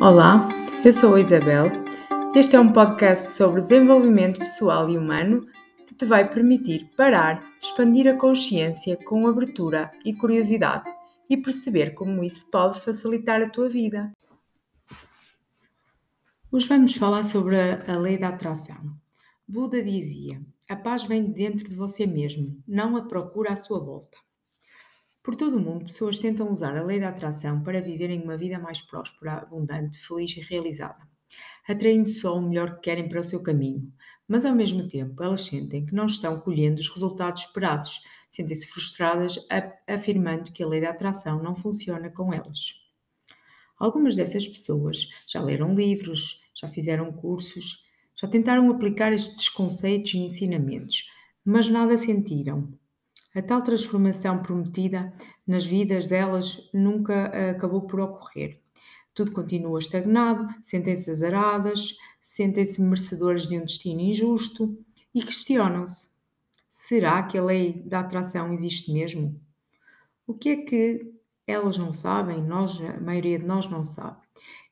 Olá, eu sou a Isabel. Este é um podcast sobre desenvolvimento pessoal e humano que te vai permitir parar, expandir a consciência com abertura e curiosidade e perceber como isso pode facilitar a tua vida. Hoje vamos falar sobre a, lei da atração. Buda dizia: a paz vem de dentro de você mesmo, não a procura à sua volta. Por todo o mundo, pessoas tentam usar a lei da atração para viverem uma vida mais próspera, abundante, feliz e realizada, atraindo só o melhor que querem para o seu caminho. Mas ao mesmo tempo, elas sentem que não estão colhendo os resultados esperados, sentem-se frustradas, afirmando que a lei da atração não funciona com elas. Algumas dessas pessoas já leram livros, já fizeram cursos, já tentaram aplicar estes conceitos e ensinamentos, mas nada sentiram, a tal transformação prometida nas vidas delas nunca eh, acabou por ocorrer. Tudo continua estagnado, sentem-se azaradas, sentem-se merecedoras de um destino injusto e questionam-se: será que a lei da atração existe mesmo? O que é que elas não sabem, nós, a maioria de nós não sabe,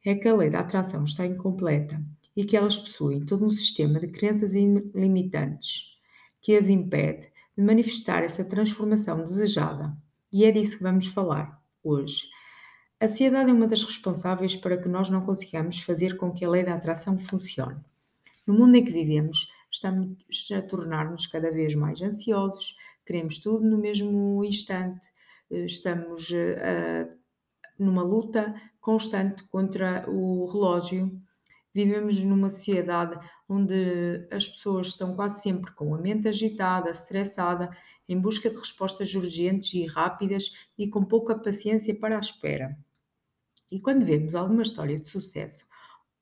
é que a lei da atração está incompleta e que elas possuem todo um sistema de crenças limitantes que as impede de manifestar essa transformação desejada. E é disso que vamos falar hoje. A sociedade é uma das responsáveis para que nós não consigamos fazer com que a lei da atração funcione. No mundo em que vivemos, estamos a tornar-nos cada vez mais ansiosos, queremos tudo no mesmo instante, estamos uh, numa luta constante contra o relógio Vivemos numa sociedade onde as pessoas estão quase sempre com a mente agitada, estressada, em busca de respostas urgentes e rápidas e com pouca paciência para a espera. E quando vemos alguma história de sucesso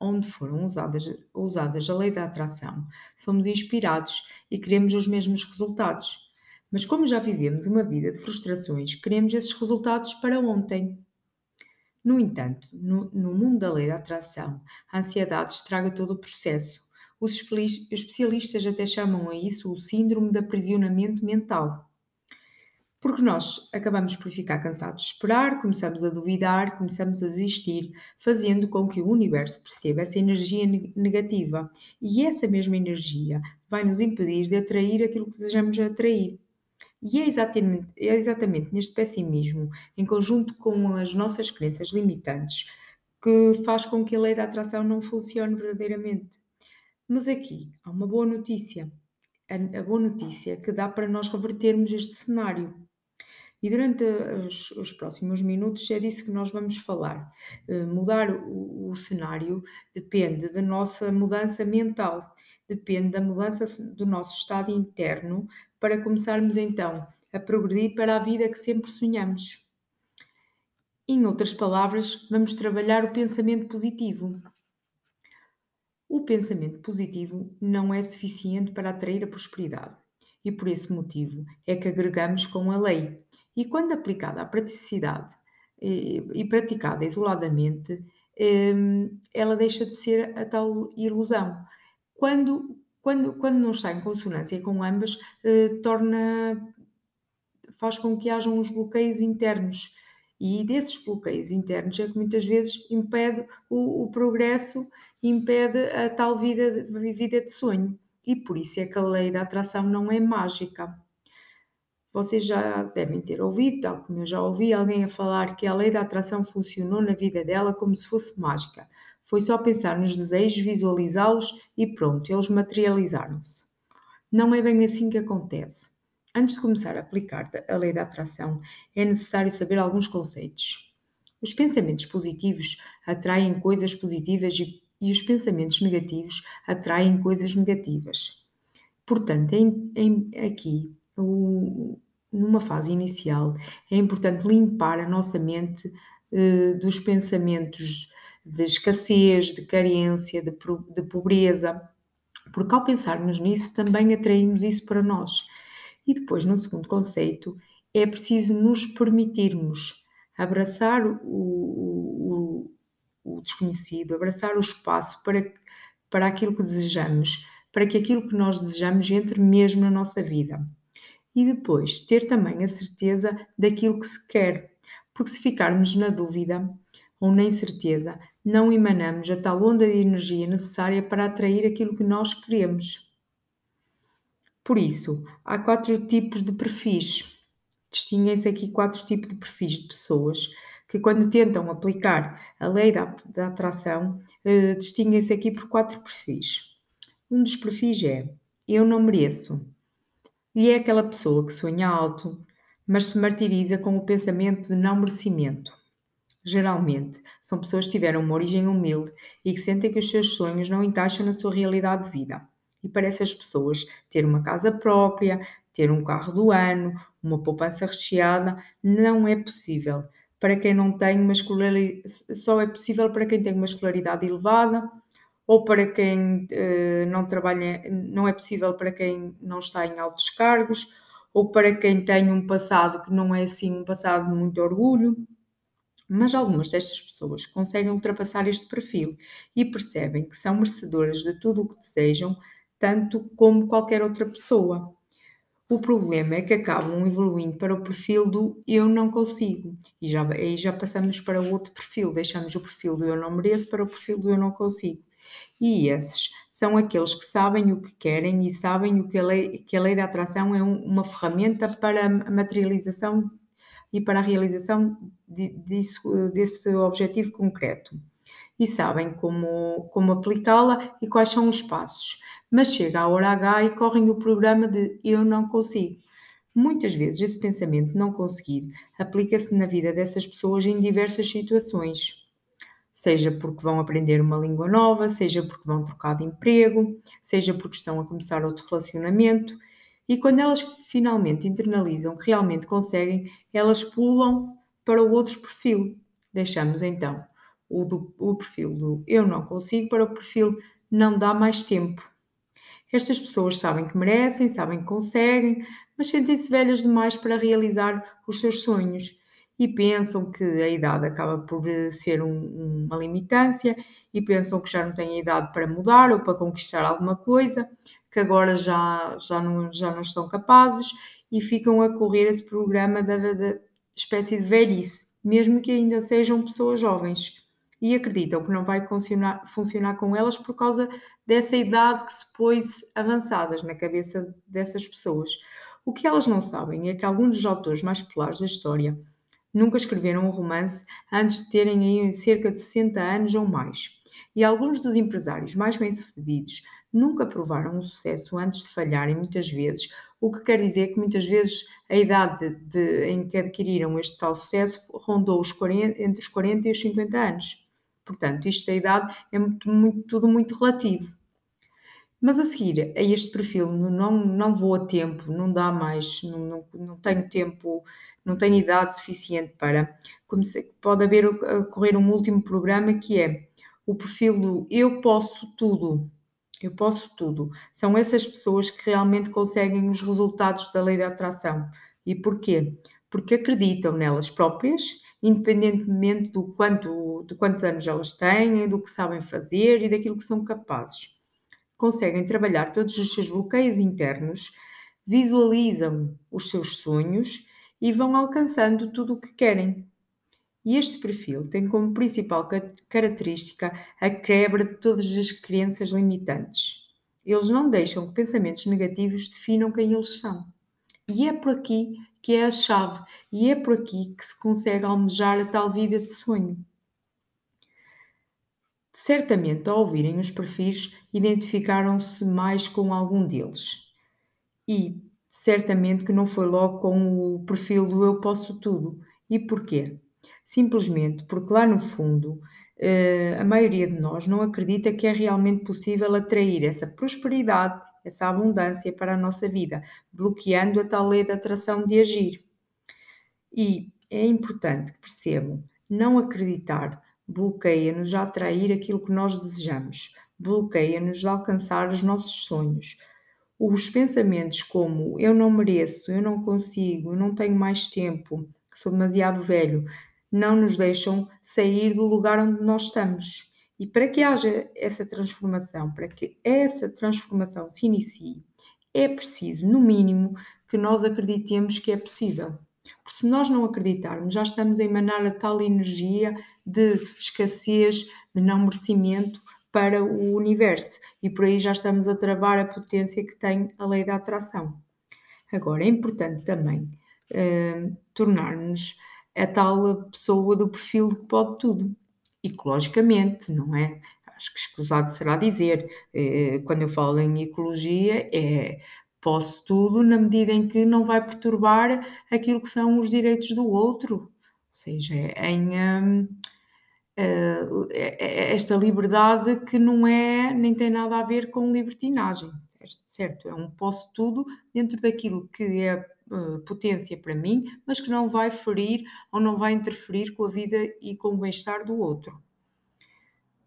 onde foram usadas, usadas a lei da atração, somos inspirados e queremos os mesmos resultados. Mas como já vivemos uma vida de frustrações, queremos esses resultados para ontem. No entanto, no, no mundo da lei da atração, a ansiedade estraga todo o processo. Os especialistas até chamam a isso o síndrome de aprisionamento mental. Porque nós acabamos por ficar cansados de esperar, começamos a duvidar, começamos a desistir, fazendo com que o universo perceba essa energia negativa. E essa mesma energia vai nos impedir de atrair aquilo que desejamos atrair. E é exatamente, é exatamente neste pessimismo, em conjunto com as nossas crenças limitantes, que faz com que a lei da atração não funcione verdadeiramente. Mas aqui há uma boa notícia. A, boa notícia é que dá para nós revertermos este cenário. E durante os, os, próximos minutos é disso que nós vamos falar. Uh, mudar o, o, cenário depende da nossa mudança mental, depende da mudança do nosso estado interno para começarmos então a progredir para a vida que sempre sonhamos. Em outras palavras, vamos trabalhar o pensamento positivo. O pensamento positivo não é suficiente para atrair a prosperidade e por esse motivo é que agregamos com a lei. E quando aplicada à praticidade e, e praticada isoladamente, hum, ela deixa de ser a tal ilusão. Quando quando, quando não está em consonância com ambas, eh, torna, faz com que hajam uns bloqueios internos. E desses bloqueios internos é que muitas vezes impede o, o progresso, impede a tal vida, vida de sonho. E por isso é que a lei da atração não é mágica. Vocês já devem ter ouvido, tal como eu já ouvi alguém a falar que a lei da atração funcionou na vida dela como se fosse mágica. Foi só pensar nos desejos, visualizá-los e pronto, eles materializaram-se. Não é bem assim que acontece. Antes de começar a aplicar a lei da atração, é necessário saber alguns conceitos. Os pensamentos positivos atraem coisas positivas e, e os pensamentos negativos atraem coisas negativas. Portanto, em, em, aqui, o, numa fase inicial, é importante limpar a nossa mente eh, dos pensamentos de escassez, de carência, de, de pobreza, porque ao pensarmos nisso também atraímos isso para nós. E depois, no segundo conceito, é preciso nos permitirmos abraçar o, o, o desconhecido, abraçar o espaço para, para aquilo que desejamos, para que aquilo que nós desejamos entre mesmo na nossa vida. E depois ter também a certeza daquilo que se quer, porque se ficarmos na dúvida, ou na incerteza, não emanamos a tal onda de energia necessária para atrair aquilo que nós queremos. Por isso, há quatro tipos de perfis. Distinguem-se aqui quatro tipos de perfis de pessoas que, quando tentam aplicar a lei da, da atração, eh, distinguem-se aqui por quatro perfis. Um dos perfis é eu não mereço. E é aquela pessoa que sonha alto, mas se martiriza com o pensamento de não merecimento. Geralmente, são pessoas que tiveram uma origem humilde e que sentem que os seus sonhos não encaixam na sua realidade de vida. E para essas pessoas, ter uma casa própria, ter um carro do ano, uma poupança recheada, não é possível. Para quem não tem uma escolaridade, só é possível para quem tem uma escolaridade elevada ou para quem uh, não trabalha, não é possível para quem não está em altos cargos, ou para quem tem um passado que não é assim um passado de muito orgulho. Mas algumas destas pessoas conseguem ultrapassar este perfil e percebem que são merecedoras de tudo o que desejam, tanto como qualquer outra pessoa. O problema é que acabam evoluindo para o perfil do eu não consigo. E já, aí já passamos para outro perfil, deixamos o perfil do eu não mereço para o perfil do eu não consigo. E esses são aqueles que sabem o que querem e sabem o que a lei, que a lei da atração é um, uma ferramenta para a materialização e para a realização de, disso, desse objetivo concreto. E sabem como, como aplicá-la e quais são os passos mas chega a hora H e correm o programa de eu não consigo. Muitas vezes esse pensamento não conseguir aplica-se na vida dessas pessoas em diversas situações. Seja porque vão aprender uma língua nova, seja porque vão trocar de emprego, seja porque estão a começar outro relacionamento. E quando elas finalmente internalizam que realmente conseguem, elas pulam para o outro perfil. Deixamos então o, do, o perfil do eu não consigo para o perfil não dá mais tempo. Estas pessoas sabem que merecem, sabem que conseguem, mas sentem-se velhas demais para realizar os seus sonhos e pensam que a idade acaba por ser um, uma limitância e pensam que já não têm a idade para mudar ou para conquistar alguma coisa, que agora já, já, não, já não estão capazes e ficam a correr esse programa da, da espécie de velhice, mesmo que ainda sejam pessoas jovens e acreditam que não vai funcionar, funcionar com elas por causa dessa idade que se pôs avançadas na cabeça dessas pessoas. O que elas não sabem é que alguns dos autores mais populares da história nunca escreveram um romance antes de terem cerca de 60 anos ou mais. E alguns dos empresários mais bem-sucedidos nunca provaram o sucesso antes de falharem muitas vezes, o que quer dizer que muitas vezes a idade de, de, em que adquiriram este tal sucesso rondou os 40, entre os 40 e os 50 anos. Portanto, isto da idade é muito, muito, tudo muito relativo. Mas a seguir a este perfil, não, não vou a tempo, não dá mais, não, não, não tenho tempo, não tenho idade suficiente para. Comecei, pode haver correr um último programa que é o perfil do eu posso tudo. Eu posso tudo. São essas pessoas que realmente conseguem os resultados da lei da atração. E porquê? Porque acreditam nelas próprias independentemente do quanto, de quantos anos elas têm, do que sabem fazer e daquilo que são capazes. Conseguem trabalhar todos os seus bloqueios internos, visualizam os seus sonhos e vão alcançando tudo o que querem. E este perfil tem como principal característica a quebra de todas as crenças limitantes. Eles não deixam que pensamentos negativos definam quem eles são. E é por aqui que é a chave, e é por aqui que se consegue almejar a tal vida de sonho. Certamente, ao ouvirem os perfis, identificaram-se mais com algum deles. E certamente que não foi logo com o perfil do eu posso tudo. E porquê? Simplesmente porque lá no fundo eh, a maioria de nós não acredita que é realmente possível atrair essa prosperidade, essa abundância para a nossa vida, bloqueando a tal lei da atração de agir. E é importante que percebam, não acreditar bloqueia-nos a atrair aquilo que nós desejamos, bloqueia-nos a alcançar os nossos sonhos. Os pensamentos como eu não mereço, eu não consigo, eu não tenho mais tempo, sou demasiado velho, não nos deixam sair do lugar onde nós estamos. E para que haja essa transformação, para que essa transformação se inicie, é preciso, no mínimo, que nós acreditemos que é possível. Porque se nós não acreditarmos, já estamos a emanar a tal energia de escassez, de não merecimento para o universo e por aí já estamos a travar a potência que tem a lei da atração. Agora, é importante também uh, tornar-nos a tal pessoa do perfil que pode tudo, ecologicamente, não é? Acho que escusado será dizer, uh, quando eu falo em ecologia, é posso tudo na medida em que não vai perturbar aquilo que são os direitos do outro, ou seja, em. Um, uh, esta liberdade que não é nem tem nada a ver com libertinagem, certo? É um posso tudo dentro daquilo que é uh, potência para mim, mas que não vai ferir ou não vai interferir com a vida e com o bem-estar do outro.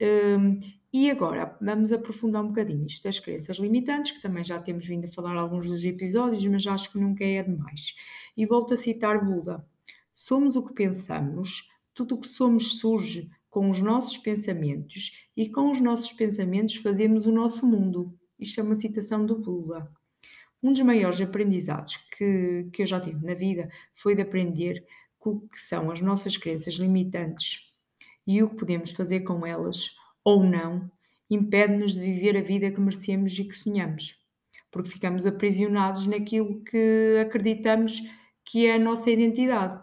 Um, e agora vamos aprofundar um bocadinho isto das crenças limitantes, que também já temos vindo a falar alguns dos episódios, mas acho que nunca é demais. E volto a citar Buda: Somos o que pensamos, tudo o que somos surge com os nossos pensamentos e com os nossos pensamentos fazemos o nosso mundo. Isto é uma citação do Buda. Um dos maiores aprendizados que, que eu já tive na vida foi de aprender o que são as nossas crenças limitantes e o que podemos fazer com elas ou não impede-nos de viver a vida que merecemos e que sonhamos, porque ficamos aprisionados naquilo que acreditamos que é a nossa identidade.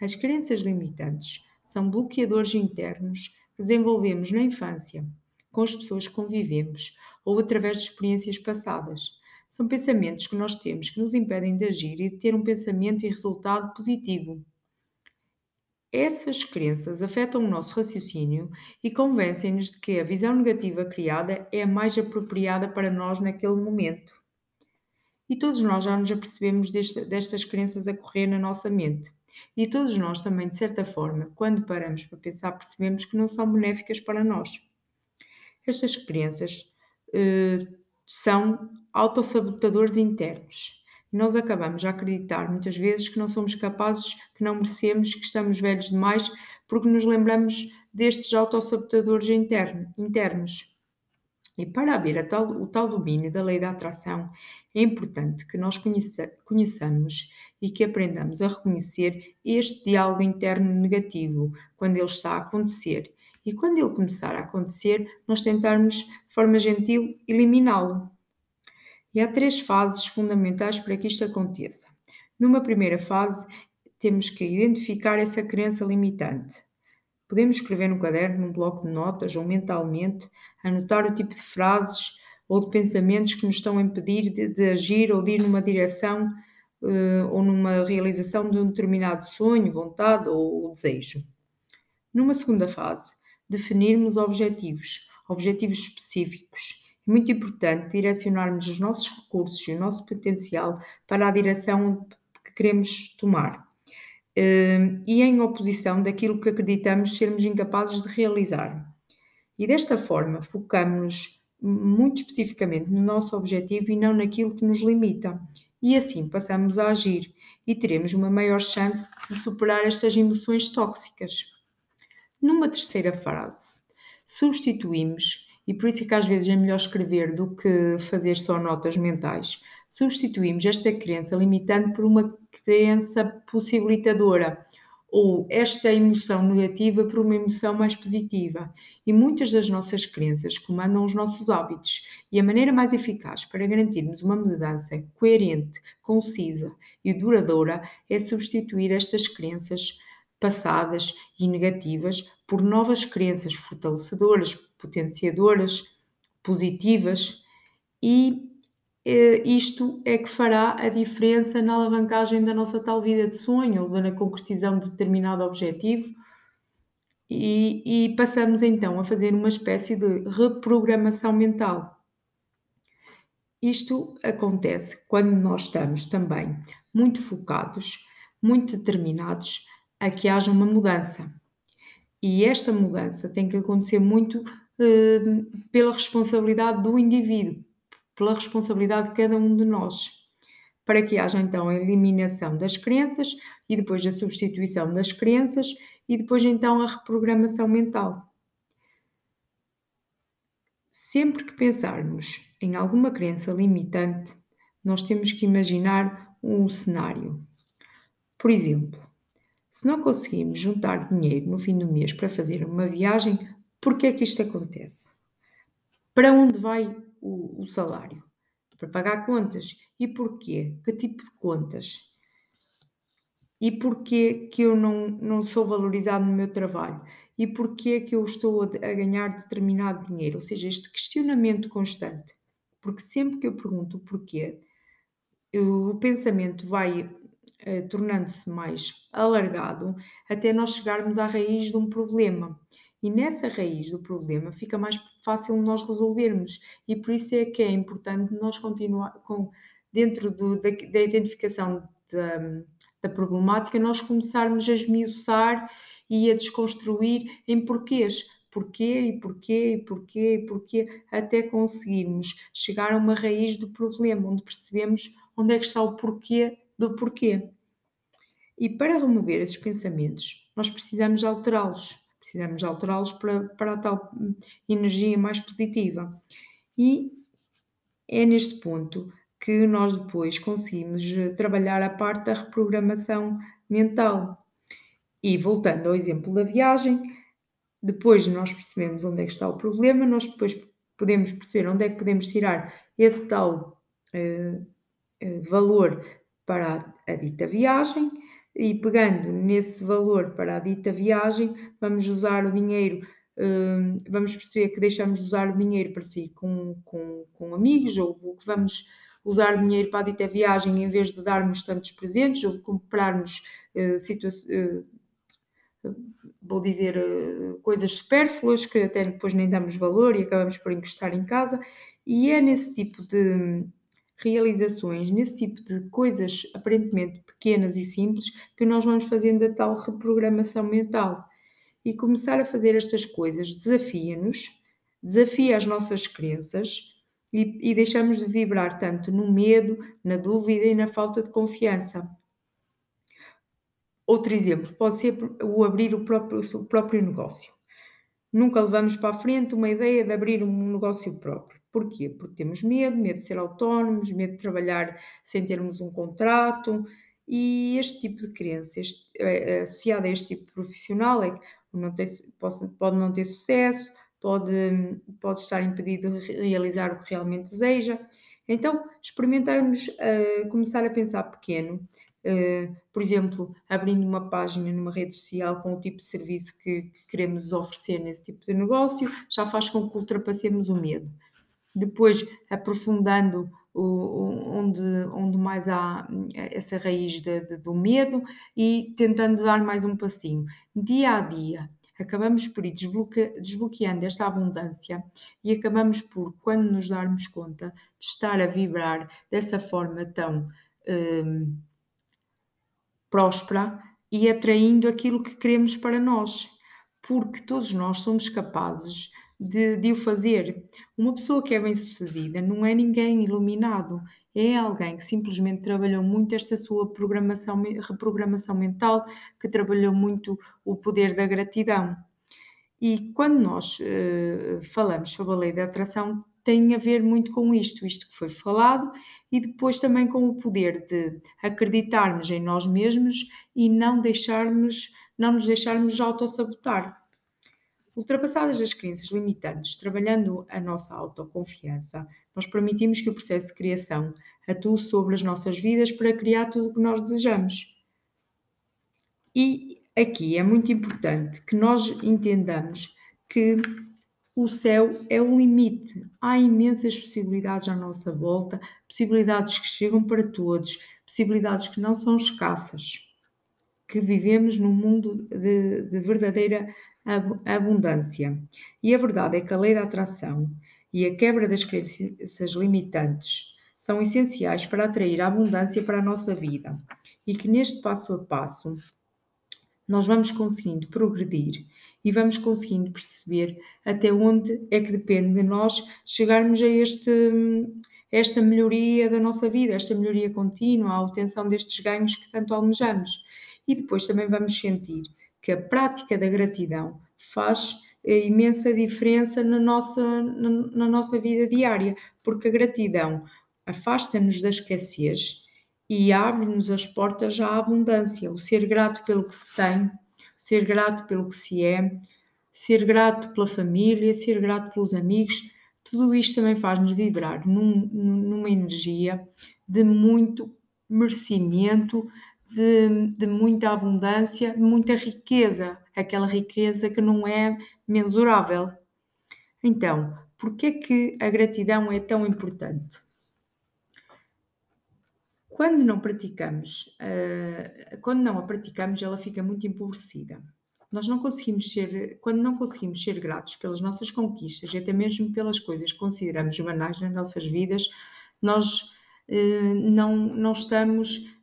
As crenças limitantes são bloqueadores internos que desenvolvemos na infância, com as pessoas que convivemos ou através de experiências passadas. São pensamentos que nós temos que nos impedem de agir e de ter um pensamento e resultado positivo. Essas crenças afetam o nosso raciocínio e convencem-nos de que a visão negativa criada é a mais apropriada para nós naquele momento. E todos nós já nos apercebemos deste, destas crenças a correr na nossa mente. E todos nós também, de certa forma, quando paramos para pensar, percebemos que não são benéficas para nós. Estas crenças eh, são autossabotadores internos. Nós acabamos a acreditar muitas vezes que não somos capazes, que não merecemos, que estamos velhos demais, porque nos lembramos destes autossabotadores interno, internos. E para haver tal, o tal domínio da lei da atração, é importante que nós conheça, conheçamos e que aprendamos a reconhecer este diálogo interno negativo quando ele está a acontecer. E quando ele começar a acontecer, nós tentarmos, forma gentil, eliminá-lo. E há três fases fundamentais para que isto aconteça. Numa primeira fase, temos que identificar essa crença limitante. Podemos escrever no caderno, num bloco de notas ou mentalmente, anotar o tipo de frases ou de pensamentos que nos estão a impedir de, de agir ou de ir numa direção uh, ou numa realização de um determinado sonho, vontade ou, ou desejo. Numa segunda fase, definirmos objetivos, objetivos específicos. É muito importante direcionarmos os nossos recursos e o nosso potencial para a direção que queremos tomar uh, e em oposição daquilo que acreditamos sermos incapazes de realizar. E desta forma, focamos-nos muito especificamente no nosso objetivo e não naquilo que nos limita. E assim passamos a agir e teremos uma maior chance de superar estas emoções tóxicas. Numa terceira frase, substituímos, e por isso é que às vezes é melhor escrever do que fazer só notas mentais, substituímos esta crença limitante por uma crença possibilitadora, ou esta emoção negativa por uma emoção mais positiva. E muitas das nossas crenças comandam os nossos hábitos, e a maneira mais eficaz para garantirmos uma mudança coerente, concisa e duradoura é substituir estas crenças passadas e negativas por novas crenças fortalecedoras, potenciadoras, positivas e eh, isto é que fará a diferença na alavancagem da nossa tal vida de sonho ou na concretização de determinado objetivo. E, e passamos então a fazer uma espécie de reprogramação mental. Isto acontece quando nós estamos também muito focados, muito determinados a que haja uma mudança. E esta mudança tem que acontecer muito eh, pela responsabilidade do indivíduo, pela responsabilidade de cada um de nós, para que haja então a eliminação das crenças e depois a substituição das crenças e depois então a reprogramação mental. Sempre que pensarmos em alguma crença limitante, nós temos que imaginar um cenário. Por exemplo, se não conseguimos juntar dinheiro no fim do mês para fazer uma viagem, Porquê é que isto acontece? Para onde vai o, o salário? Para pagar contas. E porquê? Que tipo de contas? E porquê que eu não, não sou valorizado no meu trabalho? E porquê que eu estou a, a ganhar determinado dinheiro? Ou seja, este questionamento constante. Porque sempre que eu pergunto o porquê, o pensamento vai tornando-se mais alargado até nós chegarmos à raiz de um problema. E nessa raiz do problema fica mais fácil nós resolvermos. E por isso é que é importante nós continuar com, dentro do, da, da, identificação da, da, problemática, nós começarmos a esmiuçar e a desconstruir em porquês. Porquê e porquê e porquê e porquê, até conseguirmos chegar a uma raiz do problema, onde percebemos onde é que está o porquê do porquê. E para remover esses pensamentos, nós precisamos alterá-los precisamos alterá-los para, para a tal energia mais positiva. E é neste ponto que nós depois conseguimos eh, trabalhar a parte da reprogramação mental. E voltando ao exemplo da viagem, depois nós percebemos onde é que está o problema, nós depois podemos perceber onde é que podemos tirar esse tal uh, uh, valor para a dita viagem e pegando nesse valor para a dita viagem, vamos usar o dinheiro, hum, vamos perceber que deixamos de usar o dinheiro para sair com, com, com amigos, ou que vamos usar dinheiro para a dita viagem em vez de darmos tantos presentes, ou comprarmos uh, uh, vou dizer, uh, coisas supérfluas que até depois nem damos valor e acabamos por encostar em casa. E é nesse tipo de realizações, nesse tipo de coisas aparentemente pequenas e simples, que nós vamos fazendo a tal reprogramação mental. E começar a fazer estas coisas desafia-nos, desafia as nossas crenças e, e deixamos de vibrar tanto no medo, na dúvida e na falta de confiança. Outro exemplo pode ser o abrir o próprio, o próprio negócio. Nunca levamos para a frente uma ideia de abrir um negócio próprio. Porquê? Porque temos medo, medo de ser autónomos, medo de trabalhar sem termos um contrato, e este tipo de crença, é, associada a este tipo de profissional, é que não tem, pode, pode não ter sucesso, pode, pode estar impedido de realizar o que realmente deseja. Então, experimentarmos uh, começar a pensar pequeno, uh, por exemplo, abrindo uma página numa rede social com o tipo de serviço que, que queremos oferecer nesse tipo de negócio, já faz com que ultrapassemos o medo depois aprofundando onde, onde mais há essa raiz de, de, do medo e tentando dar mais um passinho. Dia a dia, acabamos por ir desbloque, desbloqueando esta abundância e acabamos por, quando nos darmos conta de estar a vibrar dessa forma tão hum, próspera e atraindo aquilo que queremos para nós, porque todos nós somos capazes de, de o fazer. Uma pessoa que é bem-sucedida não é ninguém iluminado, é alguém que simplesmente trabalhou muito esta sua programação, reprogramação mental, que trabalhou muito o poder da gratidão. E quando nós uh, falamos sobre a lei da atração, tem a ver muito com isto, isto que foi falado, e depois também com o poder de acreditarmos em nós mesmos e não deixarmos, não nos deixarmos autossabotar. Ultrapassadas as crenças limitantes, trabalhando a nossa autoconfiança, nós permitimos que o processo de criação atue sobre as nossas vidas para criar tudo o que nós desejamos. E aqui é muito importante que nós entendamos que o céu é o limite. Há imensas possibilidades à nossa volta, possibilidades que chegam para todos, possibilidades que não são escassas. Que vivemos num mundo de, de verdadeira abundância. E a verdade é que a lei da atração e a quebra das crenças limitantes são essenciais para atrair a abundância para a nossa vida e que neste passo a passo nós vamos conseguindo progredir e vamos conseguindo perceber até onde é que depende de nós chegarmos a este, esta melhoria da nossa vida, esta melhoria contínua, a obtenção destes ganhos que tanto almejamos. E depois também vamos sentir que a prática da gratidão faz imensa diferença na nossa, na, na nossa vida diária, porque a gratidão afasta-nos da escassez e abre-nos as portas à abundância. O ser grato pelo que se tem, ser grato pelo que se é, ser grato pela família, ser grato pelos amigos, tudo isto também faz-nos vibrar num, numa energia de muito merecimento, de, de, muita abundância, de muita riqueza, aquela riqueza que não é mensurável. Então, por que é que a gratidão é tão importante? Quando não praticamos, uh, quando não a praticamos, ela fica muito empobrecida. Nós não conseguimos ser, quando não conseguimos ser gratos pelas nossas conquistas e até mesmo pelas coisas que consideramos banais nas nossas vidas, nós uh, não, não estamos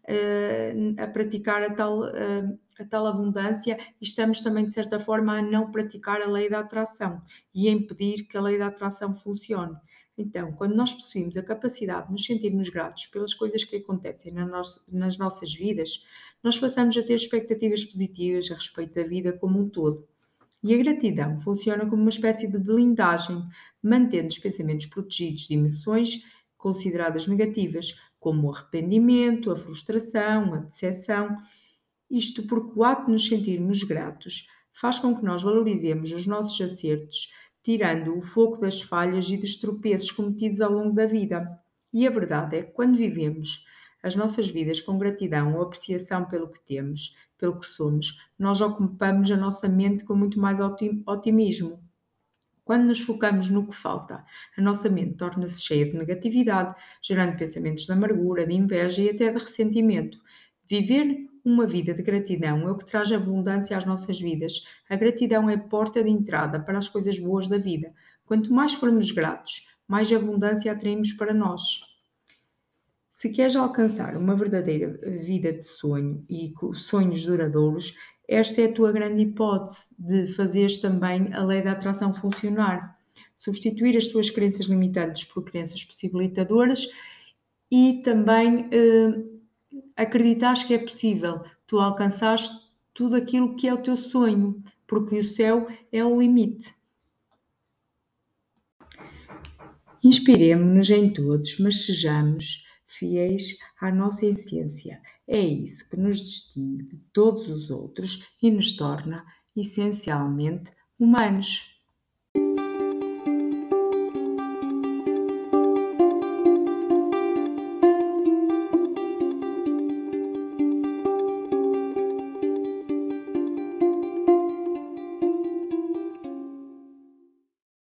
a praticar a tal, a tal abundância e estamos também, de certa forma, a não praticar a lei da atração e a impedir que a lei da atração funcione. Então, quando nós possuímos a capacidade de nos sentirmos gratos pelas coisas que acontecem nas nossas vidas, nós passamos a ter expectativas positivas a respeito da vida como um todo. E a gratidão funciona como uma espécie de blindagem, mantendo os pensamentos protegidos de emoções consideradas negativas, como o arrependimento, a frustração, a decepção. Isto porque o ato de nos sentirmos gratos faz com que nós valorizemos os nossos acertos tirando o foco das falhas e dos tropeços cometidos ao longo da vida. E a verdade é que quando vivemos as nossas vidas com gratidão ou apreciação pelo que temos, pelo que somos, nós ocupamos a nossa mente com muito mais otimismo. Quando nos focamos no que falta, a nossa mente torna-se cheia de negatividade, gerando pensamentos de amargura, de inveja e até de ressentimento. Viver uma vida de gratidão é o que traz abundância às nossas vidas. A gratidão é a porta de entrada para as coisas boas da vida. Quanto mais formos gratos, mais abundância atraímos para nós. Se queres alcançar uma verdadeira vida de sonho e sonhos duradouros, esta é a tua grande hipótese de fazeres também a lei da atração funcionar. Substituir as tuas crenças limitantes por crenças possibilitadoras e também eh, acreditares que é possível tu alcançares tudo aquilo que é o teu sonho, porque o céu é o limite. Inspiremos-nos em todos, mas sejamos fiéis à nossa essência. É isso que nos distingue de todos os outros e nos torna essencialmente humanos.